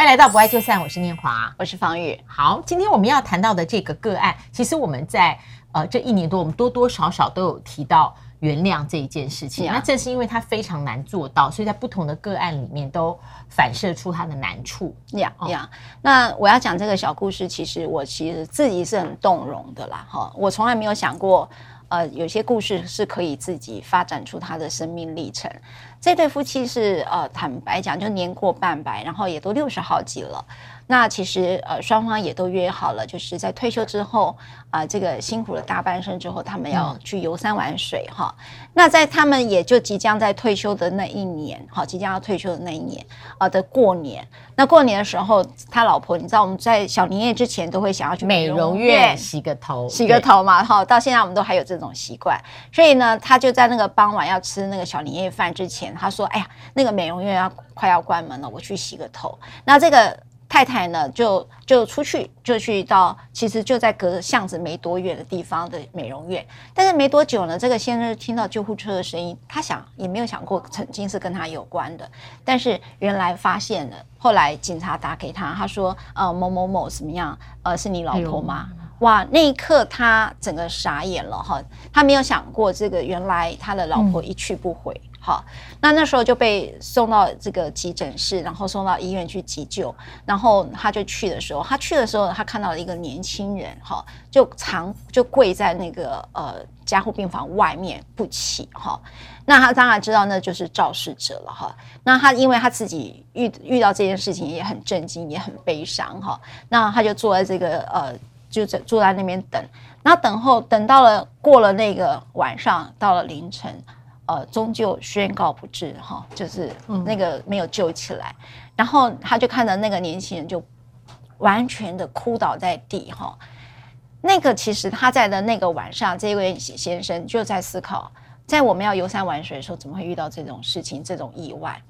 欢迎来到不爱就散，我是念华，我是方玉。好，今天我们要谈到的这个个案，其实我们在呃这一年多，我们多多少少都有提到原谅这一件事情。那正是因为它非常难做到，所以在不同的个案里面都反射出它的难处。呀呀，那我要讲这个小故事，其实我其实自己是很动容的啦。哈，我从来没有想过，呃，有些故事是可以自己发展出他的生命历程。这对夫妻是呃，坦白讲，就年过半百，然后也都六十好几了。那其实呃，双方也都约好了，就是在退休之后啊、呃，这个辛苦了大半生之后，他们要去游山玩水哈、嗯。那在他们也就即将在退休的那一年，哈，即将要退休的那一年啊、呃、的过年。那过年的时候，他老婆，你知道我们在小年夜之前都会想要去美容院洗个头，洗个头嘛，哈。到现在我们都还有这种习惯，所以呢，他就在那个傍晚要吃那个小年夜饭之前，他说：“哎呀，那个美容院要快要关门了，我去洗个头。”那这个。太太呢，就就出去，就去到其实就在隔着巷子没多远的地方的美容院。但是没多久呢，这个先生听到救护车的声音，他想也没有想过曾经是跟他有关的。但是原来发现了，后来警察打给他，他说：“呃，某某某怎么样？呃，是你老婆吗？”哎、哇，那一刻他整个傻眼了哈，他没有想过这个原来他的老婆一去不回。嗯好，那那时候就被送到这个急诊室，然后送到医院去急救。然后他就去的时候，他去的时候，他看到了一个年轻人，哈，就长就跪在那个呃加护病房外面不起，哈。那他当然知道那就是肇事者了，哈。那他因为他自己遇遇到这件事情也很震惊，也很悲伤，哈。那他就坐在这个呃，就在坐在那边等。然后等候等到了过了那个晚上，到了凌晨。呃，终究宣告不治哈，就是那个没有救起来，嗯，然后他就看到那个年轻人就完全的哭倒在地哈。那个其实他在的那个晚上，这位先生就在思考，在我们要游山玩水的时候，怎么会遇到这种事情，这种意外？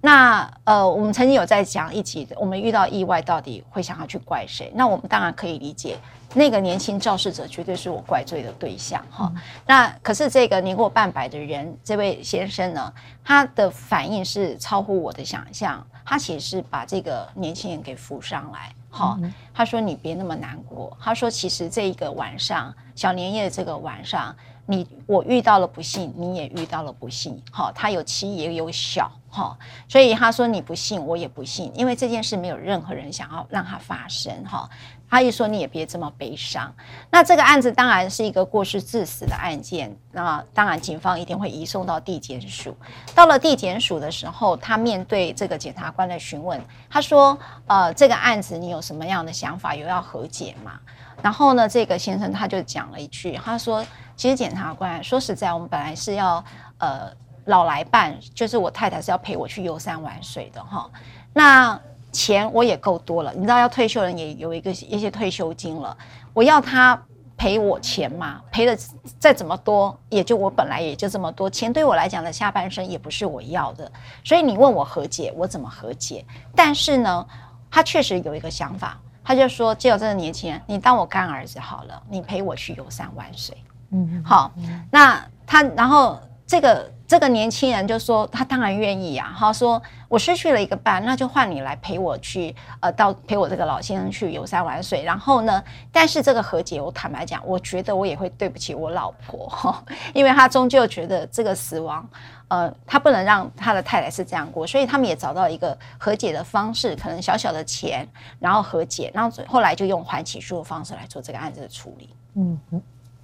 那呃，我们曾经有在讲一集，我们遇到意外到底会想要去怪谁？那我们当然可以理解。那个年轻肇事者绝对是我怪罪的对象哈、嗯。那可是这个年过半百的人，这位先生呢，他的反应是超乎我的想象。他其实是把这个年轻人给扶上来，哈、嗯。他说：“你别那么难过。”他说：“其实这一个晚上，小年夜这个晚上，你我遇到了不幸，你也遇到了不幸。哈，他有妻也有小，哈。所以他说你不幸，我也不幸，因为这件事没有任何人想要让它发生，哈。”他一说你也别这么悲伤。那这个案子当然是一个过失致死的案件，那当然警方一定会移送到地检署。到了地检署的时候，他面对这个检察官的询问，他说：“呃，这个案子你有什么样的想法？有要和解吗？”然后呢，这个先生他就讲了一句，他说：“其实检察官说实在，我们本来是要呃老来伴，就是我太太是要陪我去游山玩水的哈。那。”钱我也够多了，你知道要退休人也有一个一些退休金了，我要他赔我钱嘛？赔的再怎么多，也就我本来也就这么多钱，对我来讲的下半生也不是我要的，所以你问我和解，我怎么和解？但是呢，他确实有一个想法，他就说：只有这个年轻人，你当我干儿子好了，你陪我去游山玩水。嗯，好，那他然后这个。这个年轻人就说：“他当然愿意呀。”他说：“我失去了一个伴，那就换你来陪我去，呃，到陪我这个老先生去游山玩水。然后呢，但是这个和解，我坦白讲，我觉得我也会对不起我老婆，哈 因为他终究觉得这个死亡，呃，他不能让他的太太是这样过，所以他们也找到一个和解的方式，可能小小的钱，然后和解，然后后来就用缓起诉的方式来做这个案子的处理。”嗯嗯。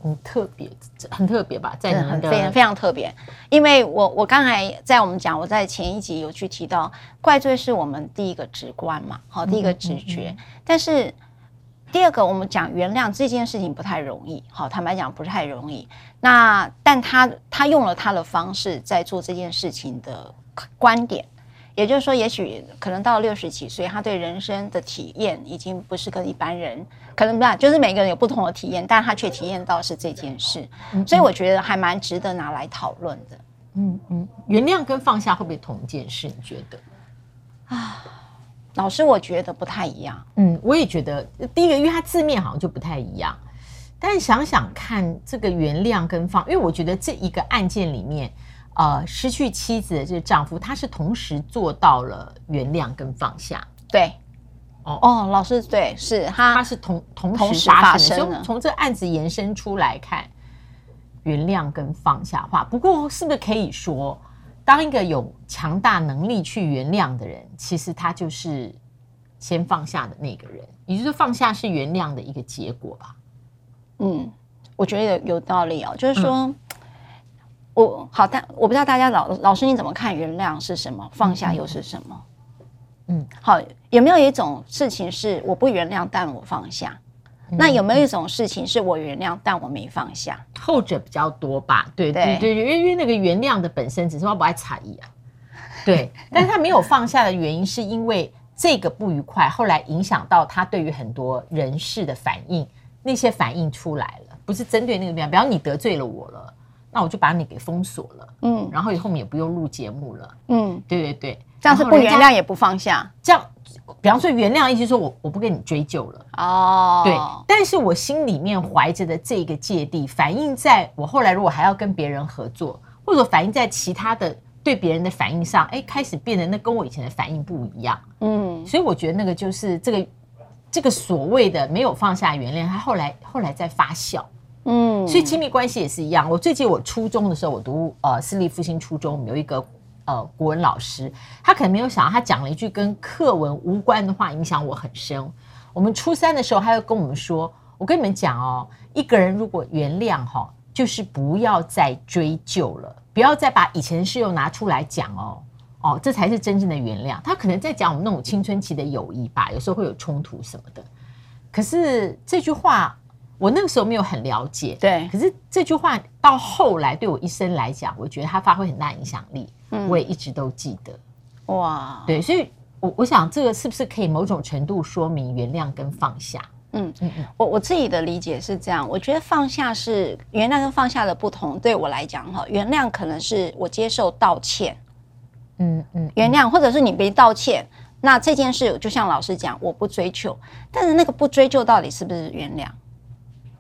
很特别，很特别吧？在你们的非常非常特别，因为我我刚才在我们讲，我在前一集有去提到，怪罪是我们第一个直观嘛，好，第一个直觉。嗯嗯嗯、但是第二个，我们讲原谅这件事情不太容易，好，坦白讲不太容易。那但他他用了他的方式在做这件事情的观点。也就是说，也许可能到六十几岁，他对人生的体验已经不是跟一般人可能不，就是每个人有不同的体验，但他却体验到是这件事，所以我觉得还蛮值得拿来讨论的。嗯嗯，原谅跟放下会不会同一件事？你觉得？啊，老师，我觉得不太一样。嗯，我也觉得，第一个，因为它字面好像就不太一样，但想想看，这个原谅跟放，因为我觉得这一个案件里面。呃，失去妻子的这个丈夫，他是同时做到了原谅跟放下。对哦哦，老师对，是他他是同同时发生的，所以从这个案子延伸出来看，原谅跟放下话。不过是不是可以说，当一个有强大能力去原谅的人，其实他就是先放下的那个人，也就是放下是原谅的一个结果吧？嗯，我觉得有有道理哦，就是说。嗯我好，但我不知道大家老老师你怎么看？原谅是什么？放下又是什么？嗯，好，有没有一种事情是我不原谅，但我放下？嗯、那有没有一种事情是我原谅，但我没放下？后者比较多吧？对对对，因为因为那个原谅的本身只是我不爱差异啊，对，但是他没有放下的原因是因为这个不愉快，后来影响到他对于很多人事的反应，那些反应出来了，不是针对那个地方，比方你得罪了我了。那我就把你给封锁了，嗯，然后以后我们也不用录节目了，嗯，对对对，这样是不原谅也不放下，这样，比方说原谅，意思说我我不跟你追究了，哦，对，但是我心里面怀着的这个芥蒂，反映在我后来如果还要跟别人合作，或者反映在其他的对别人的反应上，哎，开始变得那跟我以前的反应不一样，嗯，所以我觉得那个就是这个这个所谓的没有放下原谅，他后来后来在发酵。嗯，所以亲密关系也是一样。我最近我初中的时候，我读呃私立复兴初中，有一个呃国文老师，他可能没有想到，他讲了一句跟课文无关的话，影响我很深。我们初三的时候，他又跟我们说：“我跟你们讲哦，一个人如果原谅哈，就是不要再追究了，不要再把以前的事又拿出来讲哦，哦，这才是真正的原谅。”他可能在讲我们那种青春期的友谊吧，有时候会有冲突什么的。可是这句话。我那个时候没有很了解，对。可是这句话到后来对我一生来讲，我觉得它发挥很大影响力。嗯，我也一直都记得。哇，对，所以我我想这个是不是可以某种程度说明原谅跟放下？嗯嗯嗯。我我自己的理解是这样，我觉得放下是原谅跟放下的不同。对我来讲，哈，原谅可能是我接受道歉，嗯嗯，原谅或者是你没道歉，那这件事就像老师讲，我不追究。但是那个不追究到底是不是原谅？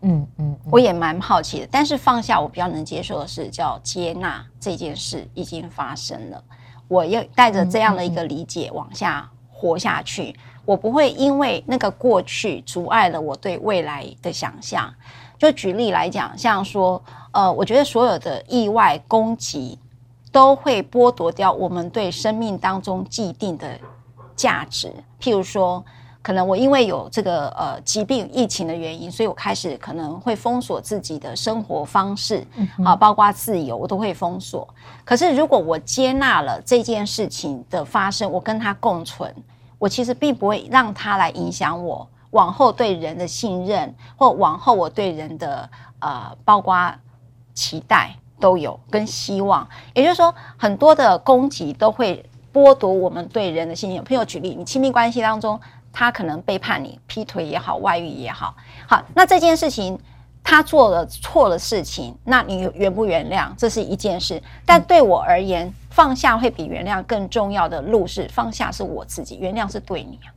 嗯嗯，我也蛮好奇的，但是放下我比较能接受的是叫接纳这件事已经发生了，我要带着这样的一个理解往下活下去，我不会因为那个过去阻碍了我对未来的想象。就举例来讲，像说，呃，我觉得所有的意外攻击都会剥夺掉我们对生命当中既定的价值，譬如说。可能我因为有这个呃疾病疫情的原因，所以我开始可能会封锁自己的生活方式，啊，包括自由，我都会封锁。可是如果我接纳了这件事情的发生，我跟他共存，我其实并不会让他来影响我往后对人的信任，或往后我对人的呃包括期待都有跟希望。也就是说，很多的攻击都会剥夺我们对人的信任。朋友举例，你亲密关系当中。他可能背叛你，劈腿也好，外遇也好，好，那这件事情他做了错的事情，那你原不原谅，这是一件事。但对我而言，放下会比原谅更重要的路是放下是我自己，原谅是对你啊。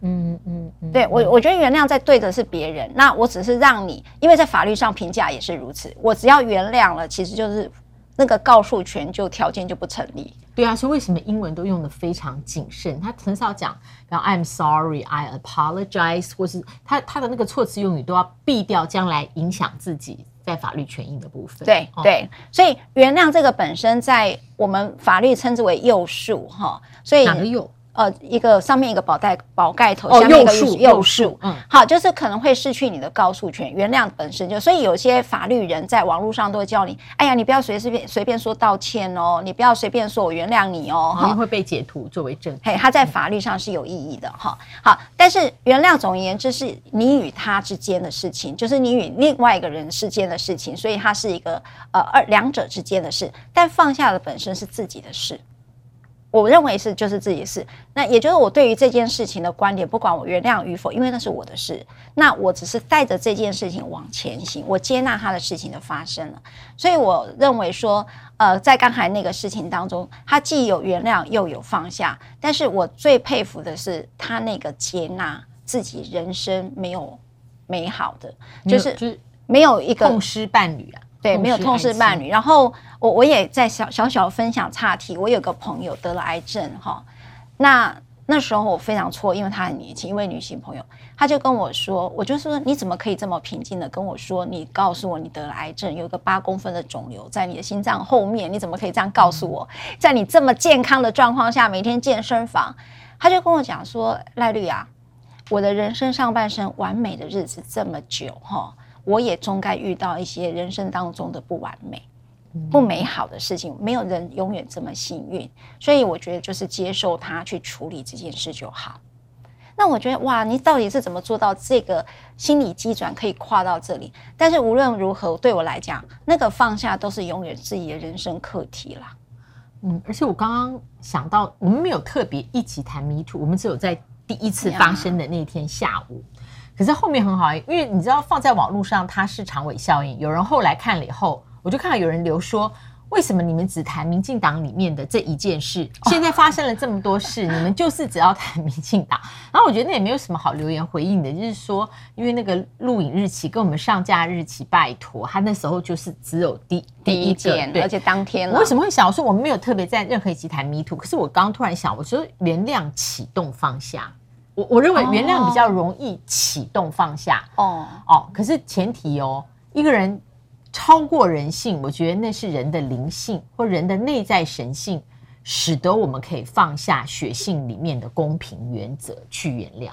嗯嗯嗯，对我我觉得原谅在对的是别人，那我只是让你，因为在法律上评价也是如此，我只要原谅了，其实就是。那个告诉权就条件就不成立。对啊，所以为什么英文都用的非常谨慎？他很少讲，然后 I'm sorry, I apologize，或是他他的那个措辞用语都要避掉将来影响自己在法律权益的部分。对、哦、对，所以原谅这个本身在我们法律称之为诱诉哈，所以哪个宥？呃，一个上面一个宝盖宝盖头，下面一个宥恕，嗯，好，就是可能会失去你的告诉权。原谅本身就，所以有些法律人在网络上都会教你，哎呀，你不要随随便随便说道歉哦，你不要随便说我原谅你哦，哈，会被截图作为证据。嘿，它在法律上是有意义的哈。好，但是原谅总而言之是你与他之间的事情，就是你与另外一个人之间的事情，所以它是一个呃二两者之间的事，但放下的本身是自己的事。我认为是就是自己的事，那也就是我对于这件事情的观点，不管我原谅与否，因为那是我的事，那我只是带着这件事情往前行，我接纳他的事情的发生了，所以我认为说，呃，在刚才那个事情当中，他既有原谅又有放下，但是我最佩服的是他那个接纳自己人生没有美好的，就是没有一个痛失伴侣啊。对，没有痛失伴侣。然后我我也在小小小分享岔题。我有个朋友得了癌症哈，那那时候我非常错，因为她很年轻，一位女性朋友，她就跟我说，我就说你怎么可以这么平静的跟我说，你告诉我你得了癌症，有一个八公分的肿瘤在你的心脏后面，你怎么可以这样告诉我？在你这么健康的状况下，每天健身房，她就跟我讲说，赖律啊，我的人生上半生完美的日子这么久哈，我也终该遇到一些人生当中的不完美。不美好的事情，没有人永远这么幸运，所以我觉得就是接受它，去处理这件事就好。那我觉得哇，你到底是怎么做到这个心理机转可以跨到这里？但是无论如何，对我来讲，那个放下都是永远自己的人生课题啦。嗯，而且我刚刚想到，我们没有特别一起谈迷途我们只有在第一次发生的那天下午。可是后面很好，因为你知道放在网络上，它是长尾效应，有人后来看了以后。我就看到有人留说，为什么你们只谈民进党里面的这一件事？现在发生了这么多事，你们就是只要谈民进党。然后我觉得那也没有什么好留言回应的，就是说，因为那个录影日期跟我们上架日期，拜托，他那时候就是只有第第一件，而且当天了。我为什么会想我说我们没有特别在任何一集谈 Me Too？可是我刚刚突然想，我说原谅启动放下，我我认为原谅比较容易启动放下。哦哦，可是前提哦，一个人。超过人性，我觉得那是人的灵性或人的内在神性，使得我们可以放下血性里面的公平原则去原谅。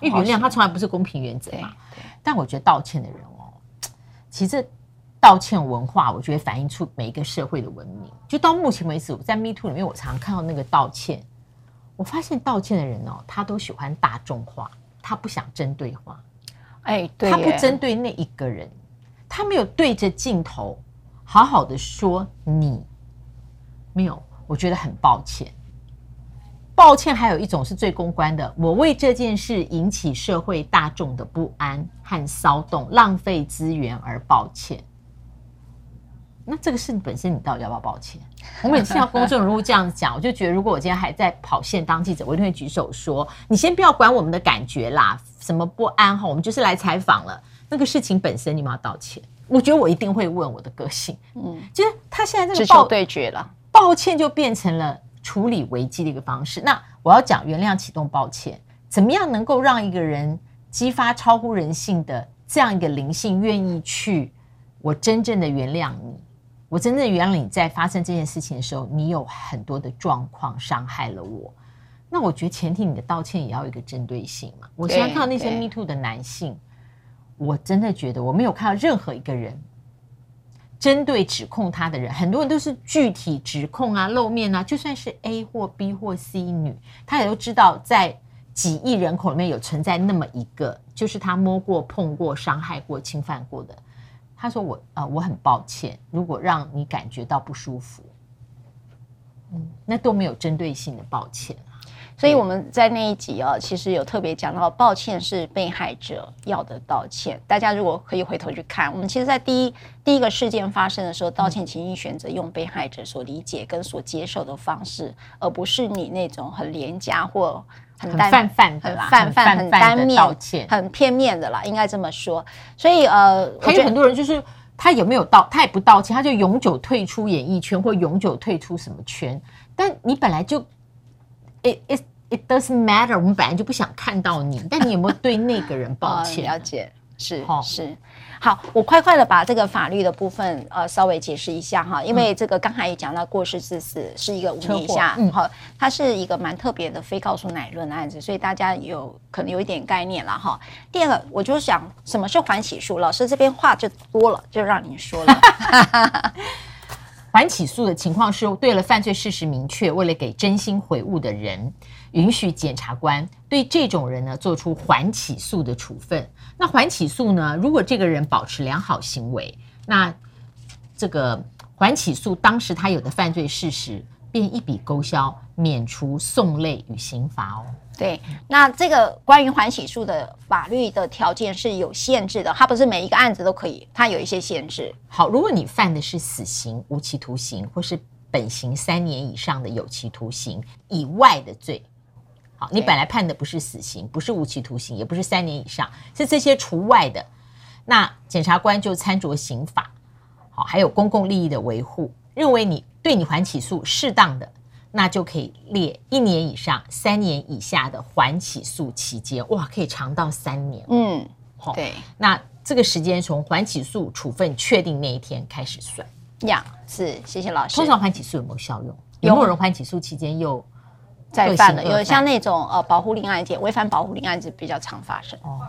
因为原谅它从来不是公平原则嘛。但我觉得道歉的人哦，其实道歉文化，我觉得反映出每一个社会的文明。就到目前为止，在 Me Too 里面，我常常看到那个道歉，我发现道歉的人哦，他都喜欢大众化，他不想针对化。哎，对，他不针对那一个人。他没有对着镜头好好的说你没有，我觉得很抱歉。抱歉，还有一种是最公关的，我为这件事引起社会大众的不安和骚动，浪费资源而抱歉。那这个事本身，你到底要不要抱歉？我每次要公众人物这样讲，我就觉得，如果我今天还在跑线当记者，我一定会举手说：“你先不要管我们的感觉啦，什么不安哈，我们就是来采访了。”那个事情本身，你们要道歉。我觉得我一定会问我的个性，嗯，就是他现在这个直球对决了，抱歉就变成了处理危机的一个方式。那我要讲原谅、启动、抱歉，怎么样能够让一个人激发超乎人性的这样一个灵性，愿意去我真正的原谅你，我真正原谅你在发生这件事情的时候，你有很多的状况伤害了我。那我觉得前提你的道歉也要有一个针对性嘛。我现在看到那些 Me Too 的男性。我真的觉得我没有看到任何一个人针对指控他的人，很多人都是具体指控啊、露面啊。就算是 A 或 B 或 C 女，他也都知道在几亿人口里面有存在那么一个，就是他摸过、碰过、伤害过、侵犯过的。他说我：“我、呃、啊，我很抱歉，如果让你感觉到不舒服，嗯，那都没有针对性的抱歉。”所以我们在那一集啊，其实有特别讲到，抱歉是被害者要的道歉。大家如果可以回头去看，我们其实，在第一第一个事件发生的时候，道歉请你选择用被害者所理解跟所接受的方式，而不是你那种很廉价或很单泛泛的、啦泛泛、很单面、道歉很片面的啦，应该这么说。所以呃，还有很多人就是他有没有道，他也不道歉，他就永久退出演艺圈或永久退出什么圈。但你本来就。It it it doesn't matter。我们本来就不想看到你，但你有没有对那个人抱歉？哦、了解，是是。好，我快快的把这个法律的部分呃稍微解释一下哈，因为这个刚才也讲到过失致死是一个五年以下，嗯，好，它是一个蛮特别的非告诉乃论的案子，所以大家有可能有一点概念了哈。第二个，我就想什么是缓起诉？老师这边话就多了，就让你说了。缓起诉的情况是，对了犯罪事实明确，为了给真心悔悟的人，允许检察官对这种人呢做出缓起诉的处分。那缓起诉呢，如果这个人保持良好行为，那这个缓起诉当时他有的犯罪事实，便一笔勾销，免除讼累与刑罚哦。对，那这个关于缓起诉的法律的条件是有限制的，它不是每一个案子都可以，它有一些限制。好，如果你犯的是死刑、无期徒刑，或是本刑三年以上的有期徒刑以外的罪，好，你本来判的不是死刑，不是无期徒刑，也不是三年以上，是这些除外的，那检察官就参酌刑法，好，还有公共利益的维护，认为你对你缓起诉适当的。那就可以列一年以上、三年以下的缓起诉期间，哇，可以长到三年。嗯，好，对。那这个时间从缓起诉处分确定那一天开始算。呀，是，谢谢老师。通常缓起诉有没有效用？有没有人缓起诉期间又再犯了？有像那种呃保护令案件、违反保护令案子比较常发生。哦，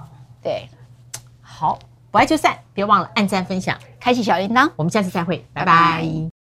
对。好，不爱就散，别忘了按赞、分享、开启小铃铛。我们下次再会，拜拜。拜拜。